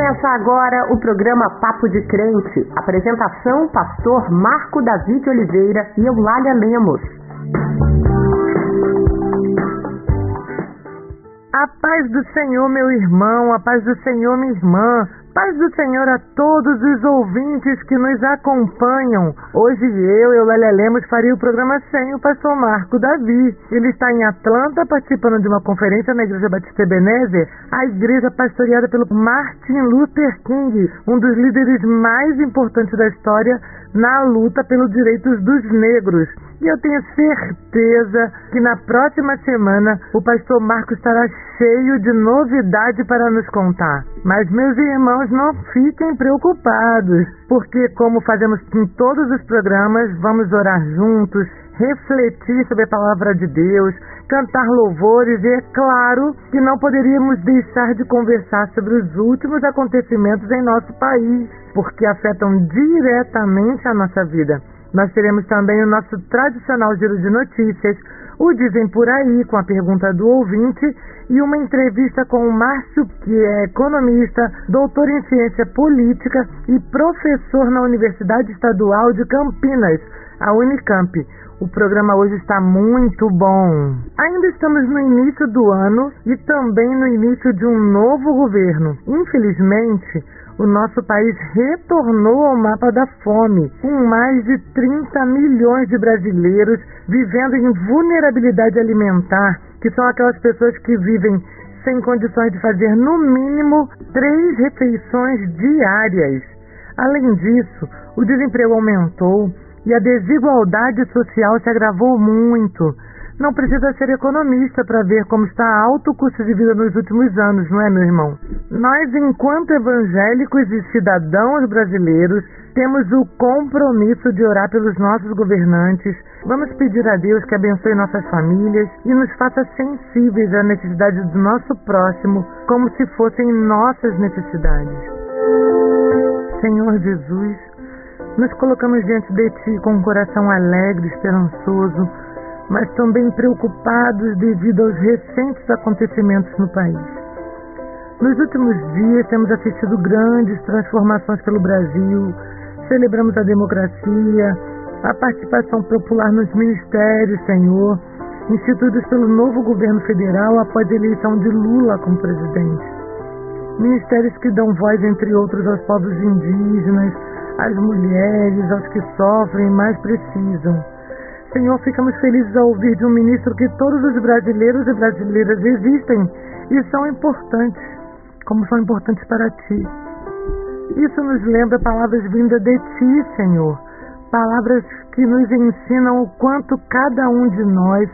Começa agora o programa Papo de Crente. Apresentação: Pastor Marco David Oliveira e Eulália Lemos. A paz do Senhor, meu irmão, a paz do Senhor, minha irmã. Paz do Senhor a todos os ouvintes que nos acompanham. Hoje eu, Eulália Lemos, faria o programa sem o pastor Marco Davi. Ele está em Atlanta participando de uma conferência na Igreja Batista Ebenezer, a igreja pastoreada pelo Martin Luther King, um dos líderes mais importantes da história na luta pelos direitos dos negros. E eu tenho certeza que na próxima semana o pastor Marco estará cheio de novidade para nos contar. Mas, meus irmãos, não fiquem preocupados, porque, como fazemos em todos os programas, vamos orar juntos, refletir sobre a palavra de Deus, cantar louvores e, é claro, que não poderíamos deixar de conversar sobre os últimos acontecimentos em nosso país, porque afetam diretamente a nossa vida. Nós teremos também o nosso tradicional giro de notícias, o Dizem Por Aí, com a pergunta do ouvinte, e uma entrevista com o Márcio, que é economista, doutor em ciência política e professor na Universidade Estadual de Campinas, a Unicamp. O programa hoje está muito bom. Ainda estamos no início do ano e também no início de um novo governo. Infelizmente, o nosso país retornou ao mapa da fome, com mais de 30 milhões de brasileiros vivendo em vulnerabilidade alimentar, que são aquelas pessoas que vivem sem condições de fazer no mínimo três refeições diárias. Além disso, o desemprego aumentou e a desigualdade social se agravou muito. Não precisa ser economista para ver como está alto o custo de vida nos últimos anos, não é, meu irmão? Nós, enquanto evangélicos e cidadãos brasileiros, temos o compromisso de orar pelos nossos governantes. Vamos pedir a Deus que abençoe nossas famílias e nos faça sensíveis à necessidade do nosso próximo, como se fossem nossas necessidades. Senhor Jesus, nos colocamos diante de Ti com um coração alegre, esperançoso mas também preocupados devido aos recentes acontecimentos no país. Nos últimos dias temos assistido grandes transformações pelo Brasil, celebramos a democracia, a participação popular nos ministérios, Senhor, instituídos pelo novo governo federal após a eleição de Lula como presidente. Ministérios que dão voz, entre outros, aos povos indígenas, às mulheres, aos que sofrem e mais precisam. Senhor, ficamos felizes ao ouvir de um ministro que todos os brasileiros e brasileiras existem e são importantes, como são importantes para ti. Isso nos lembra palavras vindas de ti, Senhor, palavras que nos ensinam o quanto cada um de nós,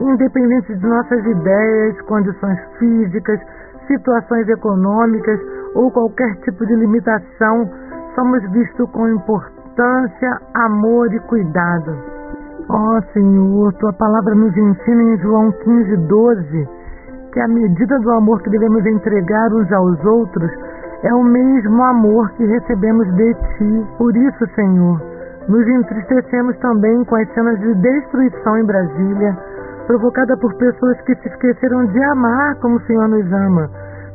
independente de nossas ideias, condições físicas, situações econômicas ou qualquer tipo de limitação, somos vistos com importância, amor e cuidado. Ó oh, Senhor, tua palavra nos ensina em João 15, 12 que a medida do amor que devemos entregar uns aos outros é o mesmo amor que recebemos de ti. Por isso, Senhor, nos entristecemos também com as cenas de destruição em Brasília, provocada por pessoas que se esqueceram de amar como o Senhor nos ama.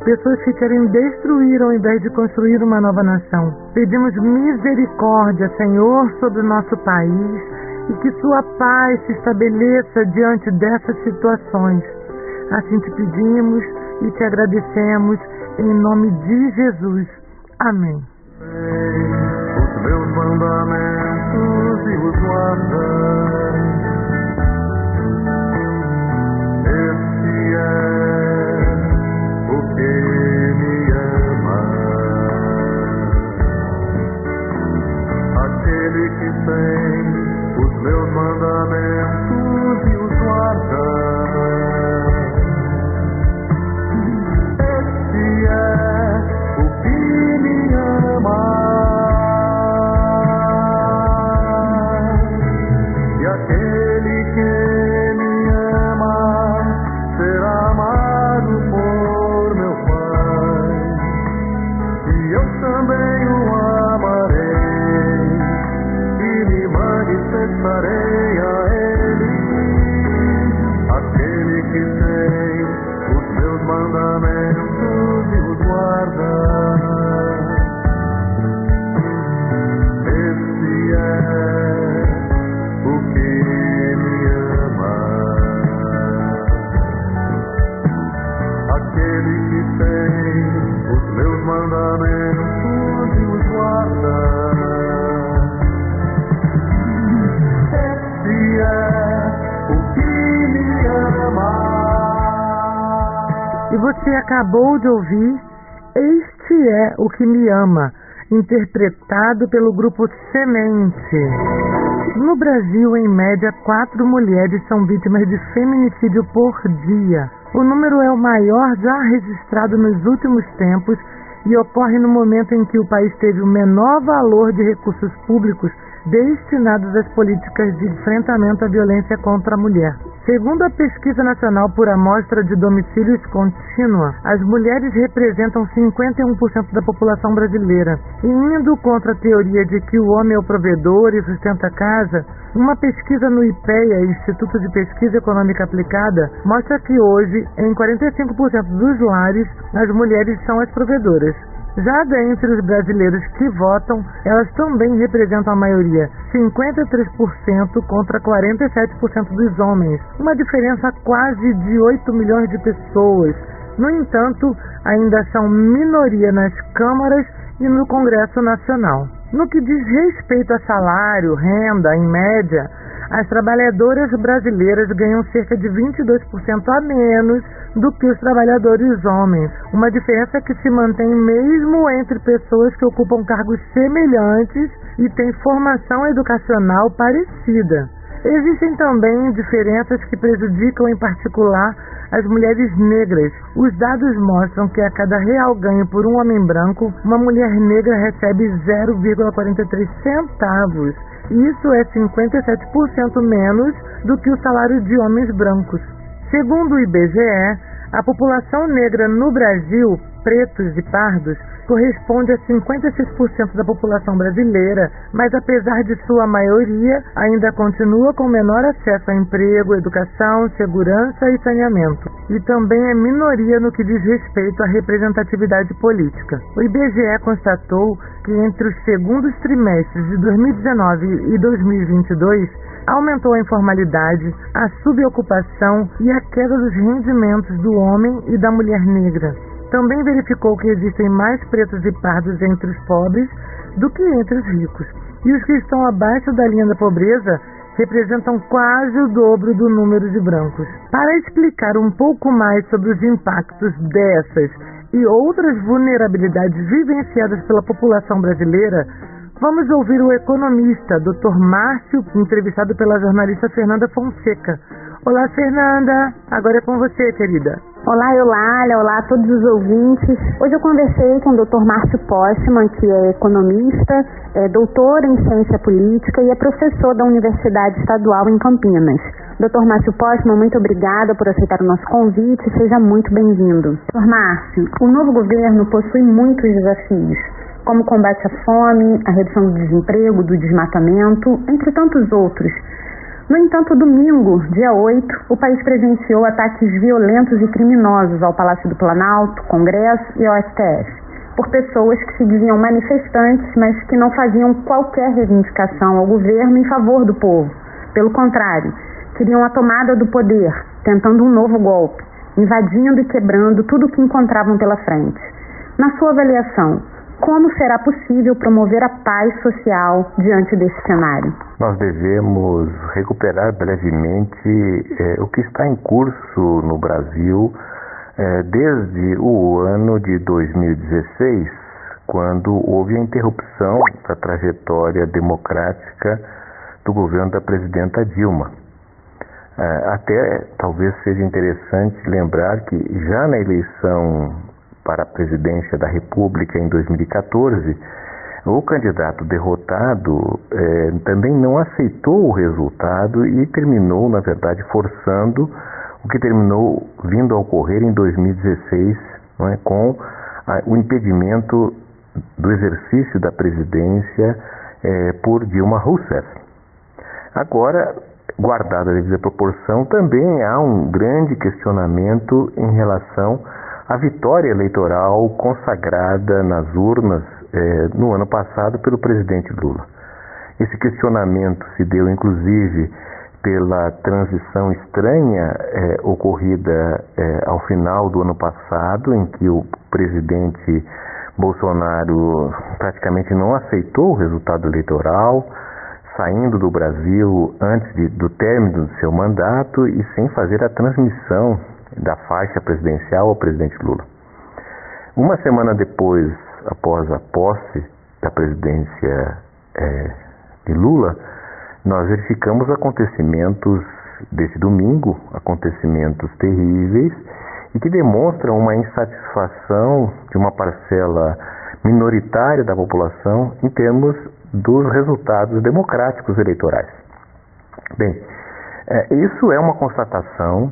Pessoas que querem destruir ao invés de construir uma nova nação. Pedimos misericórdia, Senhor, sobre o nosso país e que sua paz se estabeleça diante dessas situações. Assim te pedimos e te agradecemos em nome de Jesus. Amém. Os meus mandamentos e os guardar. Acabou de ouvir Este é o que me ama, interpretado pelo grupo Semente. No Brasil, em média, quatro mulheres são vítimas de feminicídio por dia. O número é o maior já registrado nos últimos tempos e ocorre no momento em que o país teve o menor valor de recursos públicos destinados às políticas de enfrentamento à violência contra a mulher. Segundo a Pesquisa Nacional por Amostra de Domicílios Contínua, as mulheres representam 51% da população brasileira. E indo contra a teoria de que o homem é o provedor e sustenta a casa, uma pesquisa no IPEA, Instituto de Pesquisa Econômica Aplicada, mostra que hoje, em 45% dos lares, as mulheres são as provedoras. Já dentre os brasileiros que votam, elas também representam a maioria, 53% contra 47% dos homens, uma diferença quase de 8 milhões de pessoas. No entanto, ainda são minoria nas câmaras e no Congresso Nacional. No que diz respeito a salário, renda, em média, as trabalhadoras brasileiras ganham cerca de 22% a menos do que os trabalhadores homens, uma diferença que se mantém mesmo entre pessoas que ocupam cargos semelhantes e têm formação educacional parecida. Existem também diferenças que prejudicam em particular as mulheres negras. Os dados mostram que a cada real ganho por um homem branco, uma mulher negra recebe 0,43 centavos isso é 57% menos do que o salário de homens brancos. Segundo o IBGE, a população negra no Brasil, pretos e pardos, corresponde a 56% da população brasileira, mas apesar de sua maioria, ainda continua com menor acesso a emprego, educação, segurança e saneamento. E também é minoria no que diz respeito à representatividade política. O IBGE constatou que entre os segundos trimestres de 2019 e 2022, aumentou a informalidade, a subocupação e a queda dos rendimentos do homem e da mulher negra. Também verificou que existem mais pretos e pardos entre os pobres do que entre os ricos. E os que estão abaixo da linha da pobreza representam quase o dobro do número de brancos. Para explicar um pouco mais sobre os impactos dessas e outras vulnerabilidades vivenciadas pela população brasileira, vamos ouvir o economista Dr. Márcio, entrevistado pela jornalista Fernanda Fonseca. Olá, Fernanda. Agora é com você, querida. Olá, Eulália. Olá a todos os ouvintes. Hoje eu conversei com o Dr. Márcio Postman, que é economista, é doutor em ciência política e é professor da Universidade Estadual em Campinas. Dr. Márcio Postman, muito obrigada por aceitar o nosso convite. Seja muito bem-vindo. Dr. Márcio, o novo governo possui muitos desafios como combate à fome, a redução do desemprego, do desmatamento, entre tantos outros. No entanto, domingo, dia 8, o país presenciou ataques violentos e criminosos ao Palácio do Planalto, Congresso e ao STF, por pessoas que se diziam manifestantes, mas que não faziam qualquer reivindicação ao governo em favor do povo. Pelo contrário, queriam a tomada do poder, tentando um novo golpe, invadindo e quebrando tudo o que encontravam pela frente. Na sua avaliação, como será possível promover a paz social diante desse cenário? Nós devemos recuperar brevemente eh, o que está em curso no Brasil eh, desde o ano de 2016, quando houve a interrupção da trajetória democrática do governo da presidenta Dilma. Eh, até talvez seja interessante lembrar que já na eleição para a presidência da República em 2014, o candidato derrotado eh, também não aceitou o resultado e terminou, na verdade, forçando o que terminou vindo a ocorrer em 2016, é, com a, o impedimento do exercício da presidência eh, por Dilma Rousseff. Agora, guardada a devida proporção, também há um grande questionamento em relação a vitória eleitoral consagrada nas urnas eh, no ano passado pelo presidente Lula. Esse questionamento se deu, inclusive, pela transição estranha é, ocorrida é, ao final do ano passado, em que o presidente Bolsonaro praticamente não aceitou o resultado eleitoral, saindo do Brasil antes de, do término do seu mandato e sem fazer a transmissão da faixa presidencial ao presidente Lula. Uma semana depois, após a posse da presidência é, de Lula, nós verificamos acontecimentos desse domingo, acontecimentos terríveis e que demonstram uma insatisfação de uma parcela minoritária da população em termos dos resultados democráticos eleitorais. Bem, é, isso é uma constatação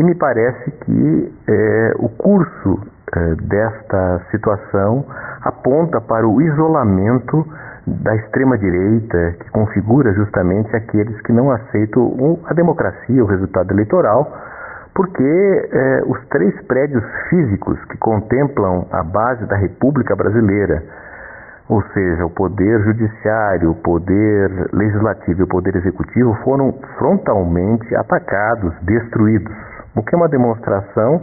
e me parece que é, o curso é, desta situação aponta para o isolamento da extrema-direita, que configura justamente aqueles que não aceitam a democracia, o resultado eleitoral, porque é, os três prédios físicos que contemplam a base da República Brasileira, ou seja, o poder judiciário, o poder legislativo e o poder executivo, foram frontalmente atacados, destruídos, o que é uma demonstração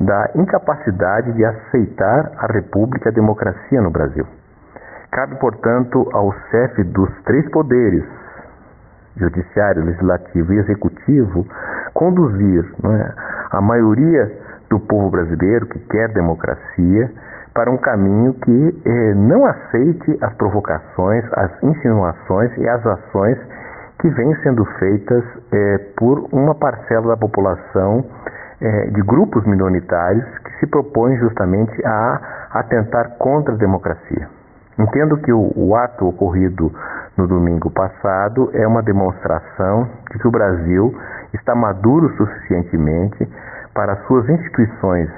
da incapacidade de aceitar a República e a democracia no Brasil. Cabe, portanto, ao chefe dos três poderes, judiciário, legislativo e executivo, conduzir é, a maioria do povo brasileiro que quer democracia para um caminho que eh, não aceite as provocações, as insinuações e as ações que vêm sendo feitas eh, por uma parcela da população eh, de grupos minoritários que se propõem justamente a atentar contra a democracia. Entendo que o, o ato ocorrido no domingo passado é uma demonstração de que o Brasil está maduro suficientemente para suas instituições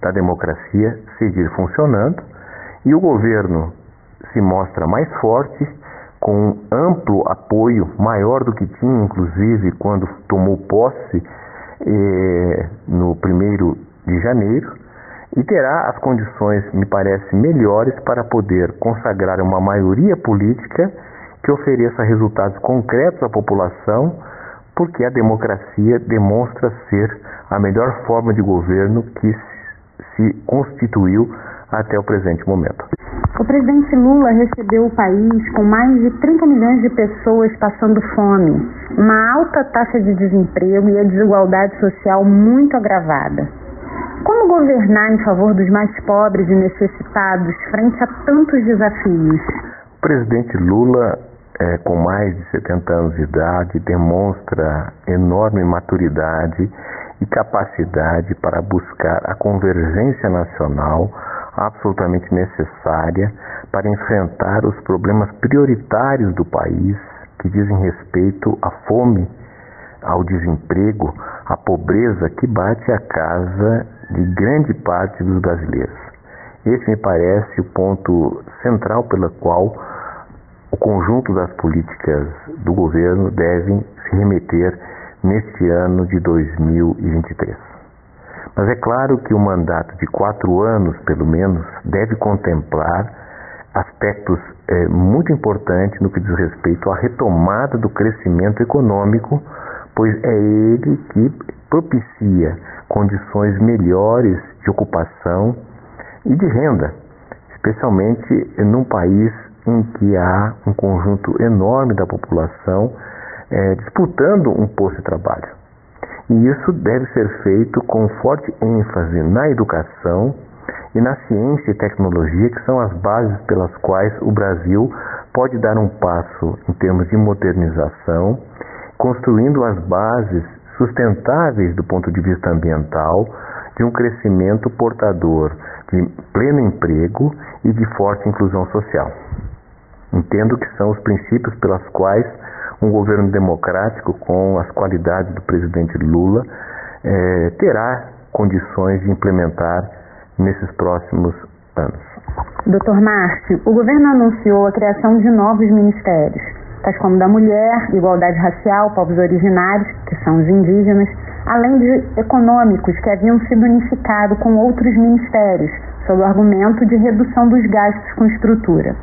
da democracia seguir funcionando e o governo se mostra mais forte, com amplo apoio, maior do que tinha, inclusive, quando tomou posse eh, no primeiro de janeiro, e terá as condições, me parece, melhores para poder consagrar uma maioria política que ofereça resultados concretos à população, porque a democracia demonstra ser a melhor forma de governo que se constituiu até o presente momento. O presidente Lula recebeu o país com mais de 30 milhões de pessoas passando fome, uma alta taxa de desemprego e a desigualdade social muito agravada. Como governar em favor dos mais pobres e necessitados frente a tantos desafios? O presidente Lula, é, com mais de 70 anos de idade, demonstra enorme maturidade e capacidade para buscar a convergência nacional absolutamente necessária para enfrentar os problemas prioritários do país que dizem respeito à fome, ao desemprego, à pobreza que bate a casa de grande parte dos brasileiros. Esse me parece o ponto central pelo qual o conjunto das políticas do governo devem se remeter neste ano de 2023. Mas é claro que o mandato de quatro anos, pelo menos, deve contemplar aspectos é, muito importantes no que diz respeito à retomada do crescimento econômico, pois é ele que propicia condições melhores de ocupação e de renda, especialmente num país em que há um conjunto enorme da população é, disputando um posto de trabalho. E isso deve ser feito com forte ênfase na educação e na ciência e tecnologia, que são as bases pelas quais o Brasil pode dar um passo em termos de modernização, construindo as bases sustentáveis do ponto de vista ambiental de um crescimento portador de pleno emprego e de forte inclusão social. Entendo que são os princípios pelas quais um governo democrático com as qualidades do presidente Lula é, terá condições de implementar nesses próximos anos. Doutor Márcio, o governo anunciou a criação de novos ministérios, tais como da mulher, igualdade racial, povos originários, que são os indígenas, além de econômicos que haviam sido unificados com outros ministérios, sob o argumento de redução dos gastos com estrutura.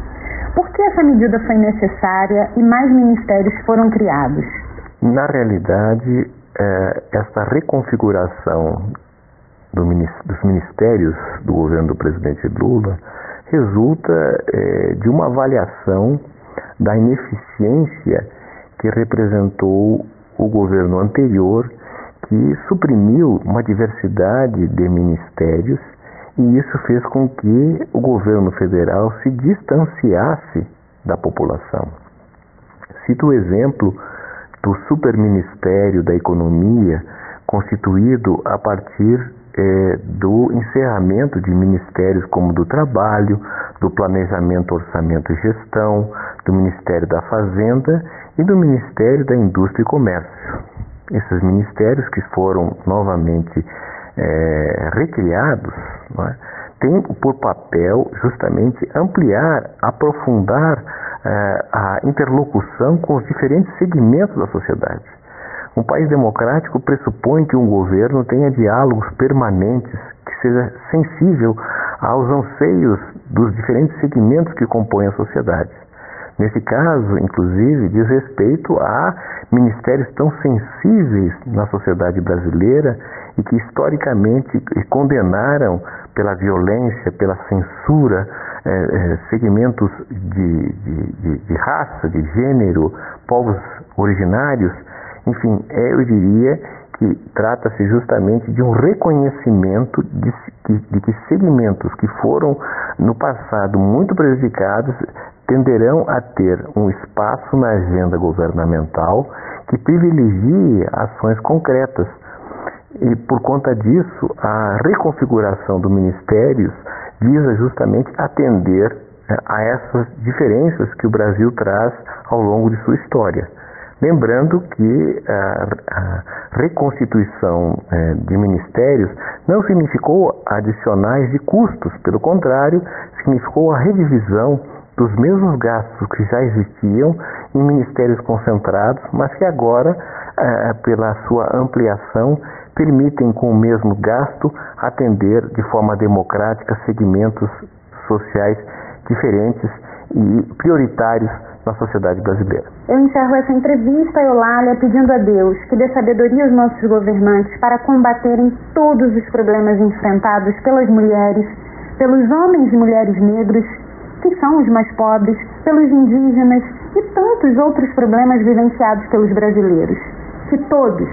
Por que essa medida foi necessária e mais ministérios foram criados? Na realidade, é, essa reconfiguração do, dos ministérios do governo do presidente Lula resulta é, de uma avaliação da ineficiência que representou o governo anterior, que suprimiu uma diversidade de ministérios e isso fez com que o governo federal se distanciasse da população. Cito o exemplo do Superministério da Economia, constituído a partir é, do encerramento de ministérios como do Trabalho, do Planejamento, Orçamento e Gestão, do Ministério da Fazenda e do Ministério da Indústria e Comércio. Esses ministérios que foram novamente é, recriados é, têm por papel justamente ampliar, aprofundar é, a interlocução com os diferentes segmentos da sociedade. Um país democrático pressupõe que um governo tenha diálogos permanentes, que seja sensível aos anseios dos diferentes segmentos que compõem a sociedade. Nesse caso, inclusive, diz respeito a ministérios tão sensíveis na sociedade brasileira e que historicamente condenaram pela violência, pela censura, eh, eh, segmentos de, de, de, raça, de gênero, povos originários enfim, é, eu diria que trata-se justamente de um reconhecimento de, de que segmentos que foram no passado muito prejudicados tenderão a ter um espaço na agenda governamental que privilegie ações concretas. E por conta disso, a reconfiguração do ministérios visa justamente atender eh, a essas diferenças que o Brasil traz ao longo de sua história. Lembrando que a, a reconstituição é, de ministérios não significou adicionais de custos, pelo contrário, significou a redivisão dos mesmos gastos que já existiam em ministérios concentrados, mas que agora, é, pela sua ampliação, permitem com o mesmo gasto atender de forma democrática segmentos sociais diferentes e prioritários na sociedade brasileira. Eu encerro essa entrevista, Eulália, pedindo a Deus que dê sabedoria aos nossos governantes para combaterem todos os problemas enfrentados pelas mulheres, pelos homens e mulheres negros, que são os mais pobres, pelos indígenas e tantos outros problemas vivenciados pelos brasileiros. Que todos,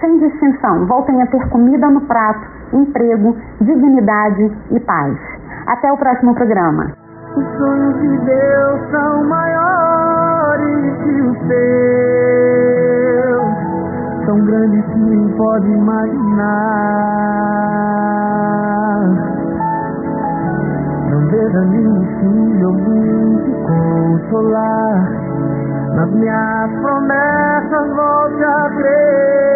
sem distinção, voltem a ter comida no prato, emprego, dignidade e paz. Até o próximo programa. Os sonhos de Deus são maiores que os teus, tão grandes que nem pode imaginar. Não desanime, filho, alguém te consolar. Nas minhas promessas, volte a acreditar.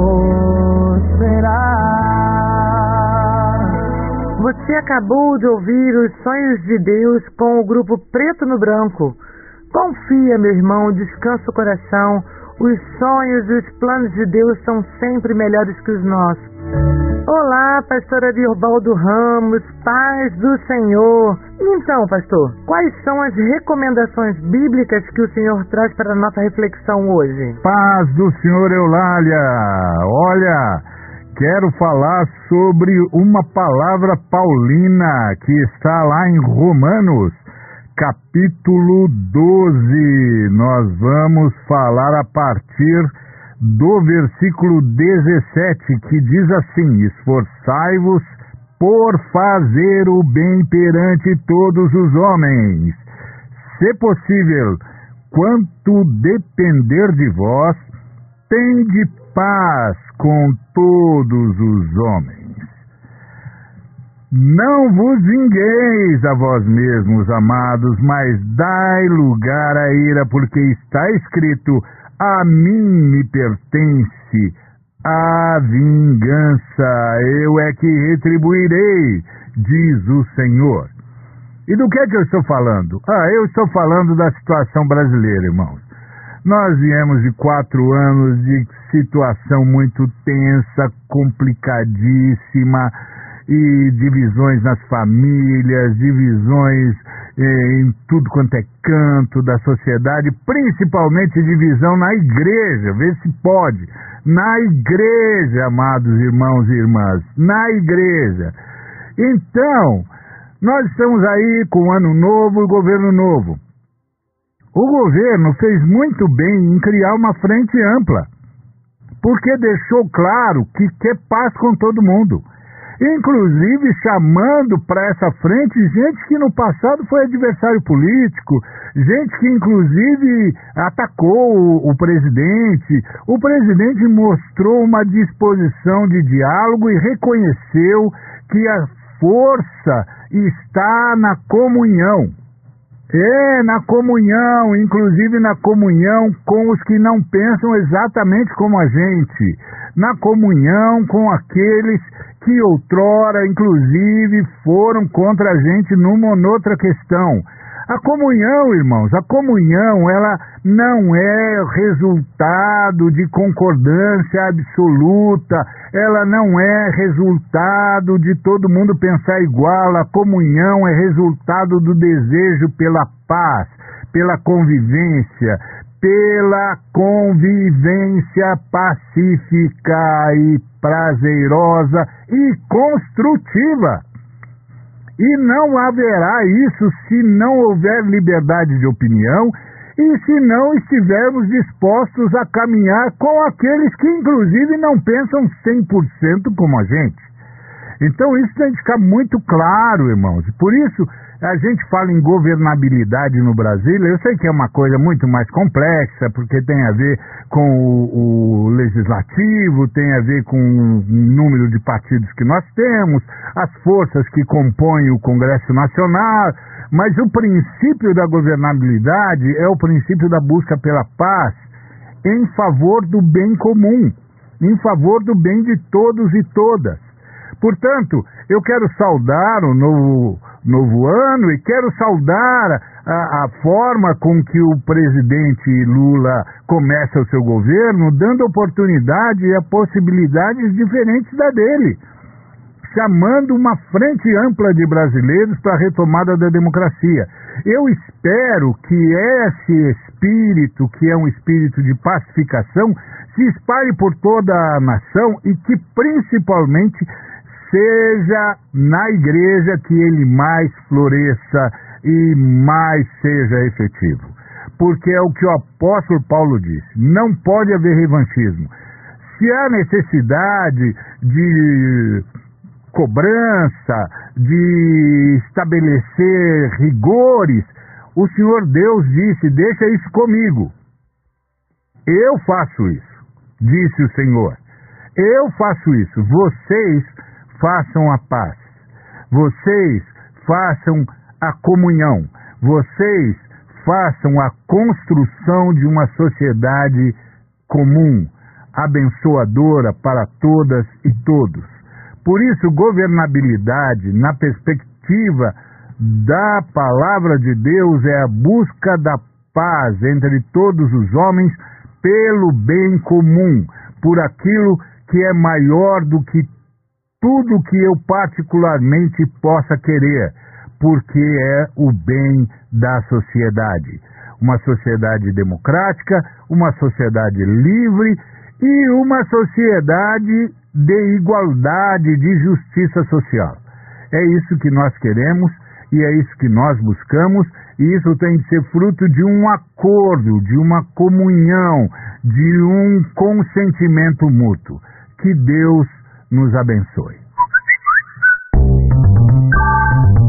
Você acabou de ouvir os sonhos de Deus com o grupo Preto no Branco. Confia, meu irmão, descansa o coração os sonhos e os planos de Deus são sempre melhores que os nossos. Olá, pastora Dirbaldo Ramos, paz do Senhor. Então, pastor, quais são as recomendações bíblicas que o Senhor traz para a nossa reflexão hoje? Paz do Senhor Eulália. Olha, quero falar sobre uma palavra paulina que está lá em Romanos capítulo 12. Nós vamos falar a partir do versículo 17, que diz assim: Esforçai-vos por fazer o bem perante todos os homens. Se possível, quanto depender de vós, tende paz com todos os homens. Não vos vingueis a vós mesmos, amados, mas dai lugar à ira, porque está escrito: A mim me pertence a vingança, eu é que retribuirei, diz o Senhor. E do que é que eu estou falando? Ah, eu estou falando da situação brasileira, irmãos. Nós viemos de quatro anos de situação muito tensa, complicadíssima, e divisões nas famílias, divisões eh, em tudo quanto é canto da sociedade, principalmente divisão na igreja, vê se pode. Na igreja, amados irmãos e irmãs, na igreja. Então, nós estamos aí com o ano novo e governo novo. O governo fez muito bem em criar uma frente ampla, porque deixou claro que quer paz com todo mundo. Inclusive chamando para essa frente gente que no passado foi adversário político, gente que inclusive atacou o, presidente. O presidente mostrou uma disposição de diálogo e reconheceu que a força está na comunhão. É, na comunhão, inclusive na comunhão com os que não pensam exatamente como a gente, na comunhão com aqueles que outrora, inclusive, foram contra a gente numa ou noutra questão. A comunhão, irmãos, a comunhão, ela não é resultado de concordância absoluta, ela não é resultado de todo mundo pensar igual, a comunhão é resultado do desejo pela paz, pela convivência, pela convivência pacífica e prazerosa e construtiva. E não haverá isso se não houver liberdade de opinião e se não estivermos dispostos a caminhar com aqueles que, inclusive, não pensam 100% como a gente. Então, isso tem que ficar muito claro, irmãos. Por isso, a gente fala em governabilidade no Brasil, eu sei que é uma coisa muito mais complexa, porque tem a ver com o, o, legislativo, tem a ver com o número de partidos que nós temos, as forças que compõem o Congresso Nacional, mas o princípio da governabilidade é o princípio da busca pela paz em favor do bem comum, em favor do bem de todos e todas. Portanto, eu quero saudar o novo novo ano e quero saudar a, a, forma com que o presidente Lula começa o seu governo, dando oportunidade e possibilidades diferentes da dele, chamando uma frente ampla de brasileiros para a retomada da democracia. Eu espero que esse espírito, que é um espírito de pacificação, se espalhe por toda a nação e que principalmente seja na igreja que ele mais floresça e mais seja efetivo. Porque é o que o apóstolo Paulo disse: não pode haver revanchismo. Se há necessidade de cobrança, de estabelecer rigores, o Senhor Deus disse: deixa isso comigo. Eu faço isso, disse o Senhor. Eu faço isso. Vocês façam a paz. Vocês façam a comunhão. Vocês façam a construção de uma sociedade comum, abençoadora para todas e todos. Por isso, governabilidade, na perspectiva da palavra de Deus, é a busca da paz entre todos os homens pelo bem comum, por aquilo que é maior do que tudo que eu particularmente possa querer, porque é o bem da sociedade. Uma sociedade democrática, uma sociedade livre e uma sociedade de igualdade, de justiça social. É isso que nós queremos e é isso que nós buscamos, e isso tem de ser fruto de um acordo, de uma comunhão, de um consentimento mútuo. Que Deus nos abençoe.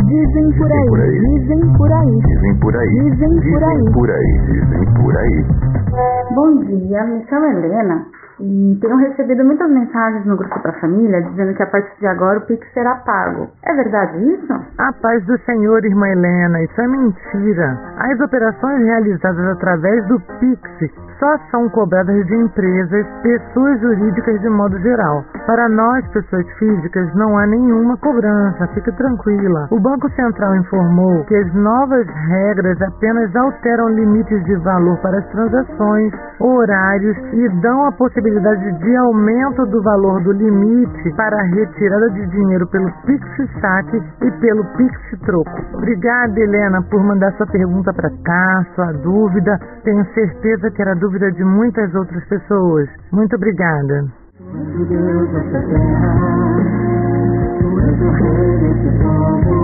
Dizem por aí, dizem por aí, dizem por aí, dizem por aí, por aí, dizem por aí. Bom dia, me chamo Helena E tenho recebido muitas mensagens no grupo da família dizendo que a partir de agora o Pix será pago. É verdade isso? A paz do Senhor, irmã Helena, isso é mentira. As operações realizadas através do Pix só são cobradas de empresas, pessoas jurídicas de modo geral. Para nós, pessoas físicas, não há nenhuma cobrança, fique tranquila. O Banco Central informou que as novas regras apenas alteram limites de valor para as transações, horários e dão a possibilidade de aumento do valor do limite para a retirada de dinheiro pelo Pix Saque e pelo Pix Troco. Obrigada, Helena, por mandar sua pergunta para cá, sua dúvida. Tenho certeza que era dúvida de muitas outras pessoas. Muito obrigada. acabou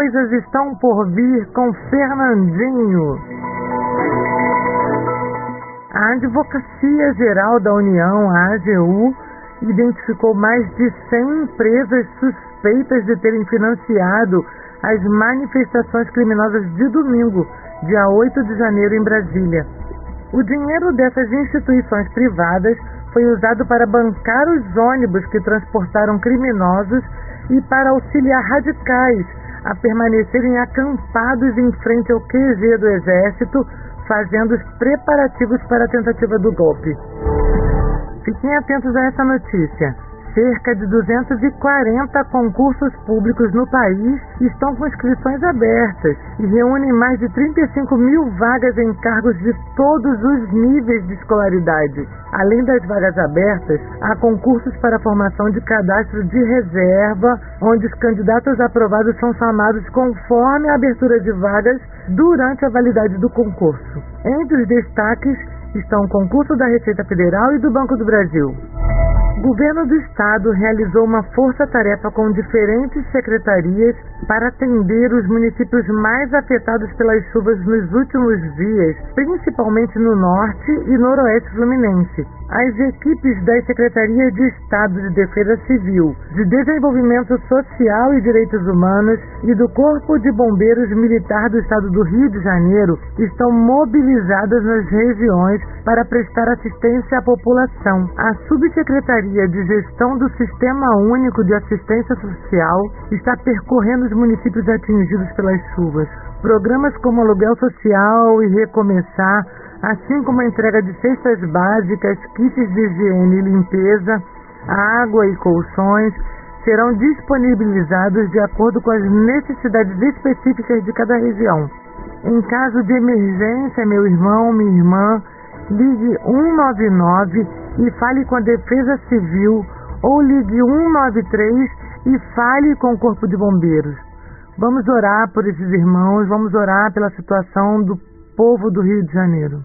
Coisas Estão por Vir com Fernandinho. A Advocacia Geral da União, a AGU, identificou mais de 100 empresas suspeitas de terem financiado as manifestações criminosas de domingo, dia 8 de janeiro, em Brasília. O dinheiro dessas instituições privadas foi usado para bancar os ônibus que transportaram criminosos e para auxiliar radicais a permanecerem acampados em frente ao QG do Exército, fazendo os preparativos para a tentativa do golpe. Fiquem atentos a essa notícia. Cerca de 240 concursos públicos no país estão com inscrições abertas e reúnem mais de 35 mil vagas em cargos de todos os níveis de escolaridade. Além das vagas abertas, há concursos para a formação de cadastro de reserva, onde os candidatos aprovados são chamados conforme a abertura de vagas durante a validade do concurso. Entre os destaques estão o concurso da Receita Federal e do Banco do Brasil. Governo do estado realizou uma força-tarefa com diferentes secretarias para atender os municípios mais afetados pelas chuvas nos últimos dias, principalmente no norte e noroeste fluminense. As equipes das Secretarias de Estado de Defesa Civil, de Desenvolvimento Social e Direitos Humanos e do Corpo de Bombeiros Militar do Estado do Rio de Janeiro estão mobilizadas nas regiões para prestar assistência à população. A Subsecretaria de Gestão do Sistema Único de Assistência Social está percorrendo os municípios atingidos pelas chuvas. Programas como Aluguel Social e Recomeçar assim como a entrega de cestas básicas, kits de higiene e limpeza, água e colchões, serão disponibilizados de acordo com as necessidades específicas de cada região. Em caso de emergência, meu irmão, minha irmã, ligue 199 e fale com a Defesa Civil ou ligue 193 e fale com o Corpo de Bombeiros. Vamos orar por esses irmãos, vamos orar pela situação do povo do Rio de Janeiro.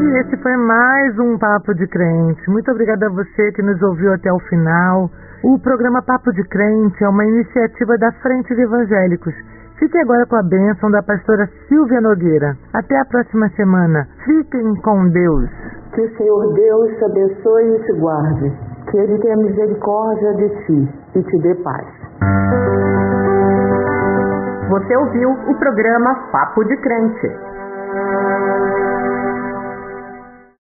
E esse foi mais um Papo de Crente. Muito obrigada a você que nos ouviu até o final. O programa Papo de Crente é uma iniciativa da Frente de Evangélicos. Fique agora com a bênção da pastora Silvia Nogueira. Até a próxima semana. Fiquem com Deus. Que o Senhor Deus te abençoe e te guarde. Que Ele tenha misericórdia de ti e te dê paz. Você ouviu o programa Papo de Crente.